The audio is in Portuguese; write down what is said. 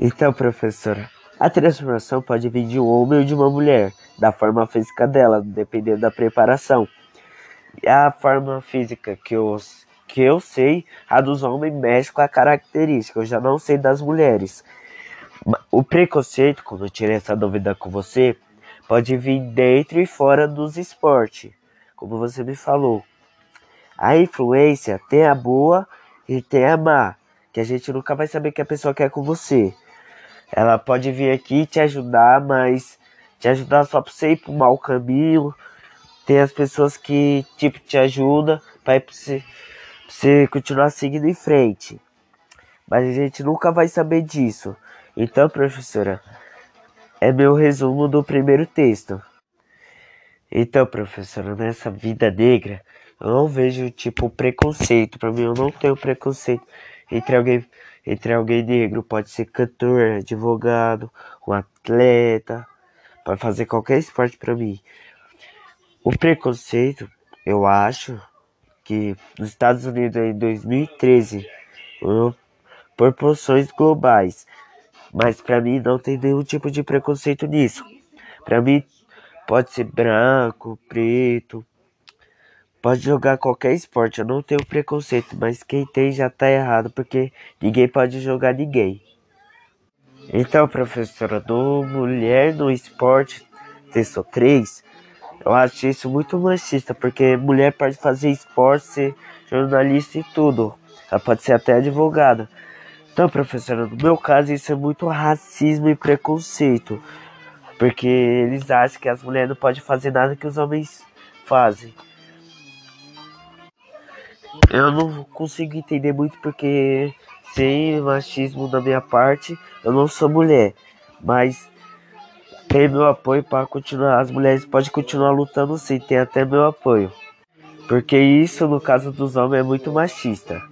Então, professora, a transformação pode vir de um homem ou de uma mulher, da forma física dela, dependendo da preparação. E a forma física que eu, que eu sei, a dos homens mexe com a característica, eu já não sei das mulheres. O preconceito, quando eu tirei essa dúvida com você, pode vir dentro e fora dos esportes, como você me falou. A influência tem a boa e tem a má, que a gente nunca vai saber que a pessoa quer com você. Ela pode vir aqui te ajudar, mas te ajudar só pra você ir pro mau caminho. Tem as pessoas que, tipo, te ajudam pra, você, pra você continuar seguindo em frente. Mas a gente nunca vai saber disso. Então, professora, é meu resumo do primeiro texto. Então, professora, nessa vida negra, eu não vejo tipo preconceito. Para mim, eu não tenho preconceito entre alguém entre alguém negro. Pode ser cantor, advogado, um atleta, pode fazer qualquer esporte para mim. O preconceito, eu acho que nos Estados Unidos em 2013, por proporções globais, mas para mim não tem nenhum tipo de preconceito nisso. Para mim pode ser branco, preto, pode jogar qualquer esporte. Eu não tenho preconceito, mas quem tem já tá errado porque ninguém pode jogar ninguém. Então, professora, do mulher no esporte, texto 3, eu acho isso muito machista, porque mulher pode fazer esporte, ser jornalista e tudo. Ela pode ser até advogada. Então, professora, no meu caso, isso é muito racismo e preconceito. Porque eles acham que as mulheres não podem fazer nada que os homens fazem. Eu não consigo entender muito porque sem machismo da minha parte, eu não sou mulher. Mas tem meu apoio para continuar. As mulheres podem continuar lutando sim, tem até meu apoio. Porque isso, no caso dos homens, é muito machista.